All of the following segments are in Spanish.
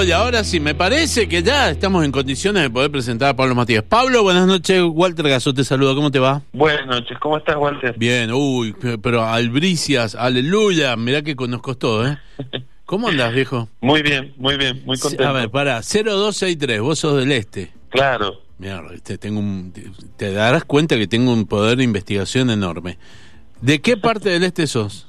Y ahora sí, me parece que ya estamos en condiciones de poder presentar a Pablo Matías. Pablo, buenas noches. Walter Gaso te saluda. ¿Cómo te va? Buenas noches. ¿Cómo estás, Walter? Bien. Uy, pero albricias, aleluya. Mirá que conozco todo, ¿eh? ¿Cómo andas, viejo? Muy bien, muy bien. Muy contento. A ver, para, 0263, vos sos del este. Claro. Mira, te, tengo un, te darás cuenta que tengo un poder de investigación enorme. ¿De qué parte del este sos?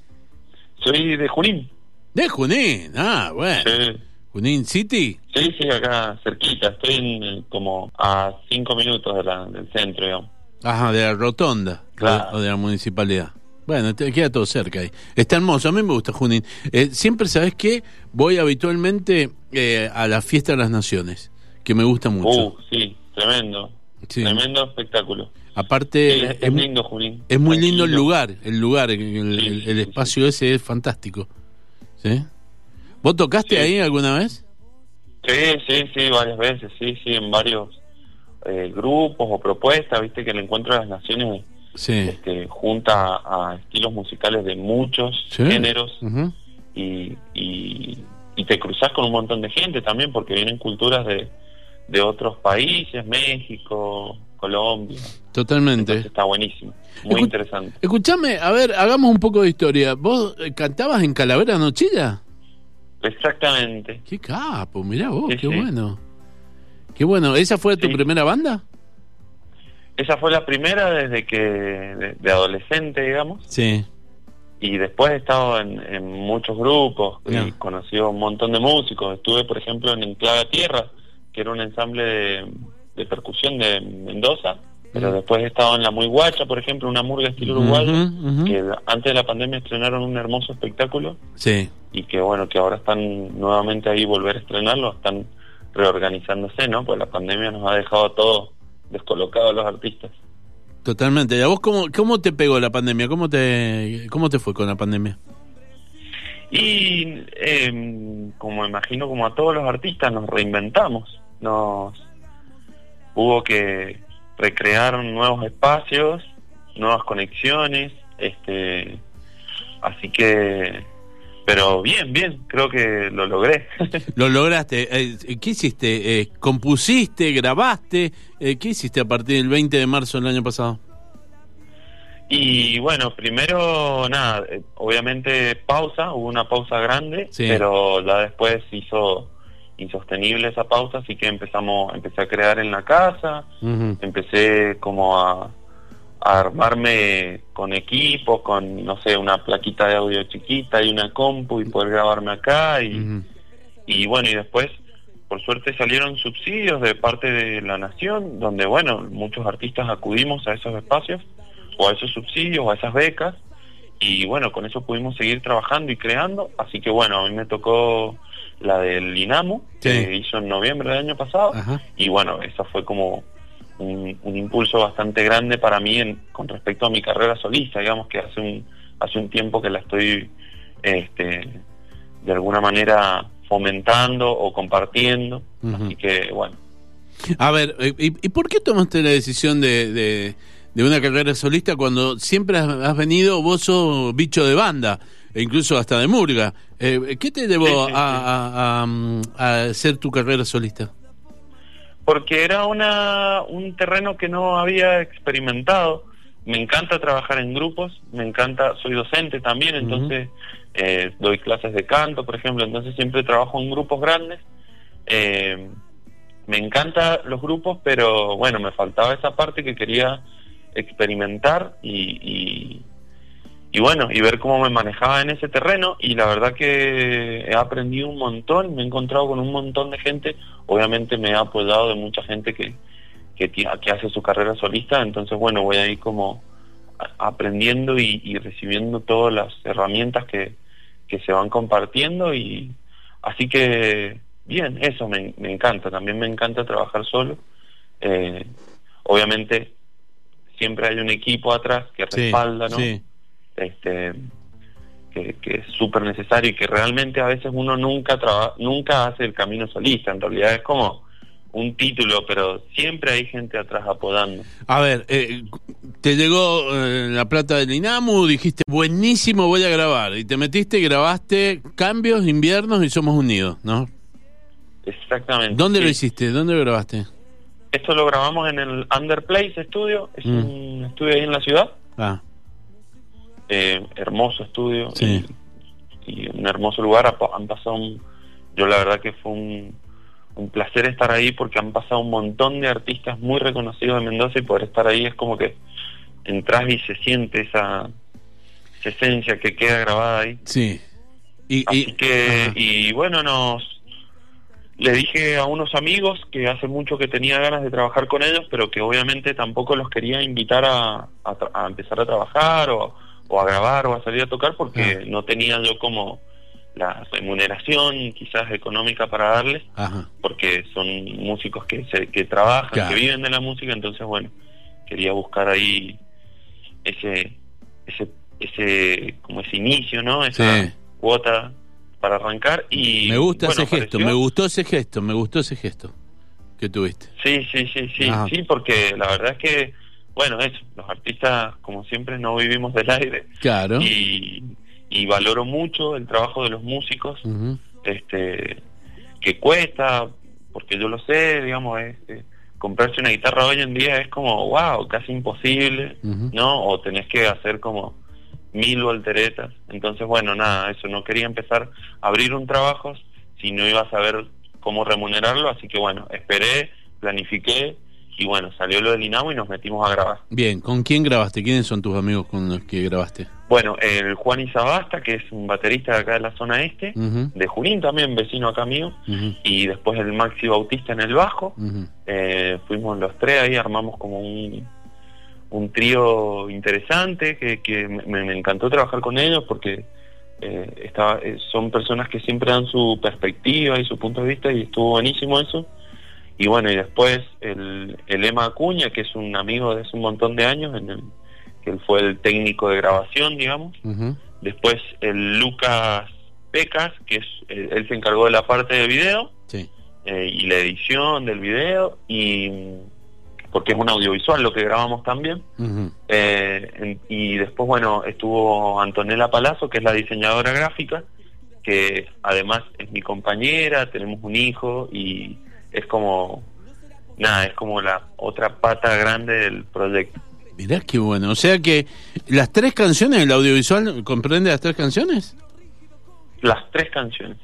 Soy de Junín. De Junín, ah, bueno. Sí. ¿Junín City? Sí, sí, acá cerquita. Estoy en, como a cinco minutos de la, del centro, digamos. Ajá, de la rotonda. Claro. O de la municipalidad. Bueno, te queda todo cerca ahí. Está hermoso, a mí me gusta Junín. Eh, siempre, ¿sabes qué? Voy habitualmente eh, a la Fiesta de las Naciones, que me gusta mucho. Uh, sí, tremendo. Sí. Tremendo espectáculo. Aparte, Sí, es, es lindo, Junín. es muy lindo el lugar, el lugar, el, Sí, espacio ese es fantástico. ¿Sí? ¿Vos tocaste Sí. ahí alguna vez? Sí, sí, sí, varias veces, sí, sí, en varios eh, grupos o propuestas, viste que el Encuentro de las Naciones Sí. este, junta a, a estilos musicales de muchos Sí. géneros y, y, y te cruzas con un montón de gente también porque vienen culturas de, de otros países, México, Colombia. Totalmente. Entonces está buenísimo, muy Escu- interesante. Escuchame, a ver, hagamos un poco de historia. ¿Vos eh, cantabas en Calavera Nochilla? Exactamente. Qué capo, mirá vos, Sí, qué sí. bueno. Qué bueno. ¿Esa fue tu Sí. primera banda? Esa fue la primera desde que, de, de adolescente, digamos, Sí. y después he estado en, en muchos grupos y conocido un montón de músicos. Estuve, por ejemplo, en Enclave Tierra, que era un ensamble de, de percusión de Mendoza, pero después he estado en La Muy Guacha, por ejemplo, una murga estilo uruguayo, que antes de la pandemia estrenaron un hermoso espectáculo Sí. Y que bueno, que ahora están nuevamente ahí volver a estrenarlo, están reorganizándose, ¿no? Pues la pandemia nos ha dejado a todos descolocados a los artistas. Totalmente. ¿Y a vos cómo, cómo te pegó la pandemia? ¿Cómo te, cómo te fue con la pandemia? Y eh, como imagino, como a todos los artistas, nos reinventamos, nos hubo que recrear nuevos espacios, nuevas conexiones, este, así que, pero bien, bien, creo que lo logré. Lo lograste. Eh, ¿Qué hiciste? Eh, ¿Compusiste? ¿Grabaste? Eh, ¿Qué hiciste a partir del 20 de marzo del año pasado? y bueno, primero, nada, obviamente pausa, hubo una pausa grande, Sí. pero ya después hizo insostenible esa pausa, así que empezamos, empecé a crear en la casa, empecé como a armarme con equipos, con, no sé, una plaquita de audio chiquita y una compu y poder grabarme acá y, y bueno, y después, por suerte salieron subsidios de parte de la nación, donde bueno, muchos artistas acudimos a esos espacios, o a esos subsidios, o a esas becas, y bueno, con eso pudimos seguir trabajando y creando, así que bueno, a mí me tocó la del INAMU, Sí. que hizo en noviembre del año pasado, Ajá. y bueno, eso fue como un, un impulso bastante grande para mí en, con respecto a mi carrera solista, digamos que hace un, hace un tiempo que la estoy este, de alguna manera fomentando o compartiendo, así que bueno, A ver, ¿y, y por qué tomaste la decisión de, de, de una carrera solista cuando siempre has, has venido, vos sos bicho de banda, e incluso hasta de murga? Eh, ¿Qué te llevó Sí, sí, sí. a, a- a, a hacer tu carrera solista? Porque era una, un terreno que no había experimentado. Me encanta trabajar en grupos, me encanta, soy docente también, entonces eh, doy clases de canto, por ejemplo, entonces siempre trabajo en grupos grandes. Eh, me encantan los grupos, pero bueno, me faltaba esa parte que quería experimentar y, y, y bueno, y ver cómo me manejaba en ese terreno y la verdad que he aprendido un montón, me he encontrado con un montón de gente, obviamente me he apoyado de mucha gente que, que, hace su carrera solista, entonces bueno, voy a ir como aprendiendo y, y recibiendo todas las herramientas que, que se van compartiendo y así que bien, eso me, me encanta, también me encanta trabajar solo, Eh, obviamente siempre hay un equipo atrás que Sí, respalda, ¿no? sí. Este que, que es súper necesario y que realmente a veces uno nunca traba- nunca hace el camino solista, en realidad es como un título, pero siempre hay gente atrás apodando. A ver, eh, te llegó eh, la plata del INAMU, dijiste, buenísimo, voy a grabar. Y te metiste y grabaste Cambios, Inviernos y Somos Unidos, ¿no? Exactamente. ¿Dónde lo hiciste? ¿Dónde lo grabaste? Esto lo grabamos en el Underplace Studio, es Mm. un estudio ahí en la ciudad, Ah, eh, hermoso estudio Sí. y, y un hermoso lugar. Han pasado, un- yo la verdad que fue un, un placer estar ahí porque han pasado un montón de artistas muy reconocidos de Mendoza y poder estar ahí es como que entras y se siente esa, esa esencia que queda grabada ahí. sí. Y, Así y- que, ajá. y bueno, nos le dije a unos amigos que hace mucho que tenía ganas de trabajar con ellos, pero que obviamente tampoco los quería invitar a, a empezar a trabajar o, o a grabar o a salir a tocar porque no tenía yo como la remuneración quizás económica para darles, Ajá. porque son músicos que, se, que trabajan, Claro. que viven de la música, entonces bueno, quería buscar ahí ese, ese, ese, como ese inicio, ¿no? Esa Sí. cuota para arrancar y me gusta bueno, ese gesto, apareció- me gustó ese gesto, me gustó ese gesto que tuviste. Sí, sí, sí, sí, Ajá. sí, porque la verdad es que, bueno, eso, los artistas, como siempre, no vivimos del aire Claro. y, y valoro mucho el trabajo de los músicos, este, que cuesta, porque yo lo sé, digamos, es, eh, comprarse una guitarra hoy en día es como, wow, casi imposible. ¿no? O tenés que hacer como mil volteretas. Entonces, bueno, nada, eso, no quería empezar a abrir un trabajo si no iba a saber cómo remunerarlo, así que bueno, esperé, planifiqué y bueno, salió lo del Inamo y nos metimos a grabar. Bien, ¿con quién grabaste? ¿Quiénes son tus amigos con los que grabaste? Bueno, el Juan Izabasta, que es un baterista de acá de la zona este, de Junín también, vecino acá mío, y después el Maxi Bautista en el bajo. Eh, fuimos los tres ahí, armamos como un, un trío interesante que, que me, me encantó trabajar con ellos porque eh, estaba, eh, son personas que siempre dan su perspectiva y su punto de vista y estuvo buenísimo eso. Y bueno, y después el, el Emma Acuña, que es un amigo de hace un montón de años, en el, que él fue el técnico de grabación, digamos. Después el Lucas Pecas, que es él, él se encargó de la parte de video Sí. eh, y la edición del video y porque es un audiovisual lo que grabamos también. Eh, en- y después bueno estuvo Antonella Palazzo que es la diseñadora gráfica que además es mi compañera tenemos un hijo y es como nada es como la otra pata grande del proyecto Mirá qué bueno. O sea que las tres canciones, el audiovisual comprende las tres canciones. las tres canciones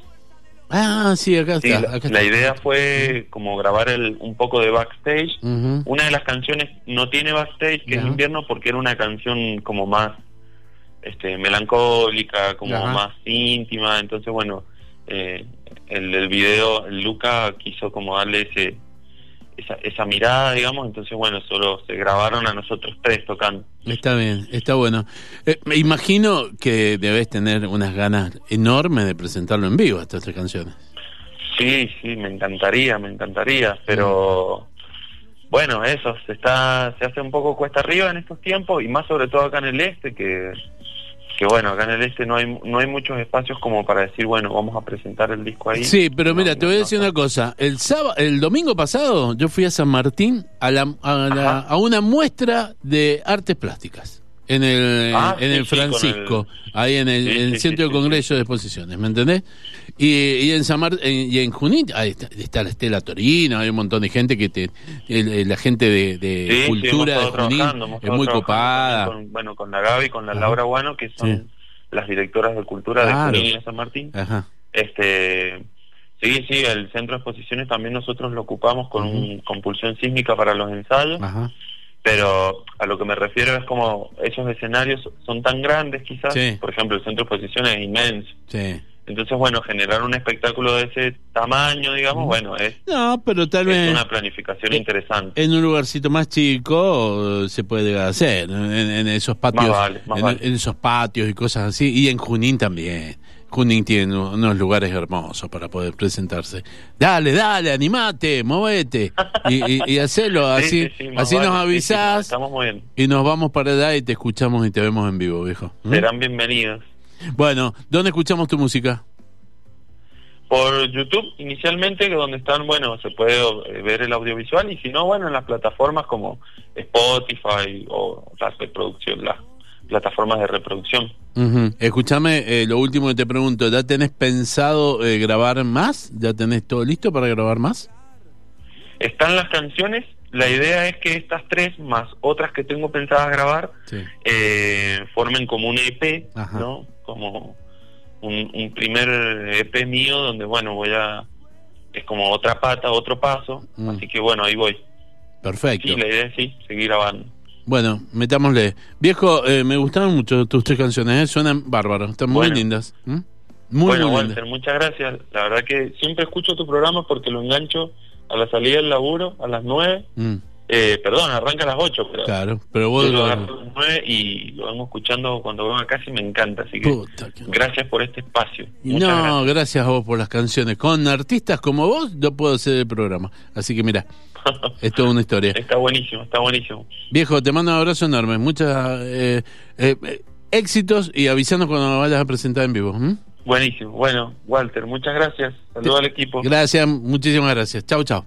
Ah, sí, acá Sí, la, acá la está. idea fue como grabar el, un poco de backstage. Una de las canciones no tiene backstage, que es Ya. invierno, porque era una canción como más este melancólica, como más íntima. Entonces, bueno, eh, el, el video, Luca quiso como darle ese esa, esa mirada, digamos. Entonces, bueno, solo se grabaron a nosotros tres tocando. Está bien, está bueno. Eh, me imagino que debes tener unas ganas enormes de presentarlo en vivo, estas tres canciones. Sí, sí, me encantaría, me encantaría, pero bueno, eso, se está, se hace un poco cuesta arriba en estos tiempos y más sobre todo acá en el este, que, que bueno, acá en el este no hay, no hay muchos espacios como para decir, bueno, vamos a presentar el disco ahí. Sí, pero mira, no, te voy a decir una cosa. El sábado, el domingo pasado, yo fui a San Martín a, la, a, la- a una muestra de artes plásticas en el, Ah, en sí, el sí, con Francisco, ahí en el, Sí, en el sí, Centro de Congreso de Exposiciones, ¿me entendés? Y, y en San Mar- en- y en Junín, ahí está, está la Estela Torino, hay un montón de gente que te, el- la gente de, de cultura de Junín es muy copada. Con, bueno, con la Gaby, con la Ajá. Laura Guano, que son las directoras de cultura Claro. de Junín y de San Martín. Ajá. Este, sí, sí, el centro de exposiciones también nosotros lo ocupamos con un- compulsión sísmica para los ensayos. Ajá. Pero a lo que me refiero es como esos escenarios son tan grandes quizás, Sí. por ejemplo el centro de exposiciones es inmenso, Sí. entonces bueno, generar un espectáculo de ese tamaño, digamos, bueno, es, No, pero tal es vez una planificación Eh, interesante. en un lugarcito más chico eh, se puede hacer, en, en esos patios, Más vale, más en, vale. en esos patios y cosas así, y en Junín también. Junín tiene unos lugares hermosos para poder presentarse. Dale, dale, animate, movete y, y, y hacelo Sí, así, sí, sí, más así nos sí, avisás estamos muy bien. y nos vamos para allá y te escuchamos y te vemos en vivo, viejo. ¿Mm? Serán bienvenidos. Bueno, ¿dónde escuchamos tu música? Por YouTube inicialmente, que donde están, bueno, se puede eh, ver el audiovisual y si no, bueno, en las plataformas como Spotify o las de producción, las plataformas de reproducción. Ujú. Escúchame, eh, lo último que te pregunto, ¿ya tenés pensado eh, grabar más? ¿Ya tenés todo listo para grabar más? Están las canciones, la idea es que estas tres, más otras que tengo pensadas grabar, Sí. eh, formen como un EP, Ajá. ¿no? Como un, un primer EP mío donde, bueno, voy a... Es como otra pata, otro paso, Mm. así que bueno, ahí voy. Perfecto. Sí, la idea es sí, seguir grabando. Bueno, metámosle. Viejo, eh, me gustaron mucho tus tres canciones, ¿eh? suenan bárbaros, están muy Bueno. lindas. Muy, bueno, muy Walter, lindas. muchas gracias. La verdad que siempre escucho tu programa porque lo engancho a la salida del laburo a las nueve. Mm, Eh, perdón, arranca a las ocho, pero claro, pero vos... lo a las y lo vengo escuchando cuando vengo a casa y me encanta. Así que Puta gracias por este espacio. Muchas No, gracias. gracias a vos por las canciones. Con artistas como vos, yo puedo hacer el programa. Así que mira, es toda una historia. está buenísimo, está buenísimo. Viejo, te mando un abrazo enorme. Muchas eh, eh, eh, éxitos y avisanos cuando me vayas a presentar en vivo. Buenísimo. Bueno, Walter, muchas gracias. Saludos al equipo. Gracias, muchísimas gracias. Chau, chau.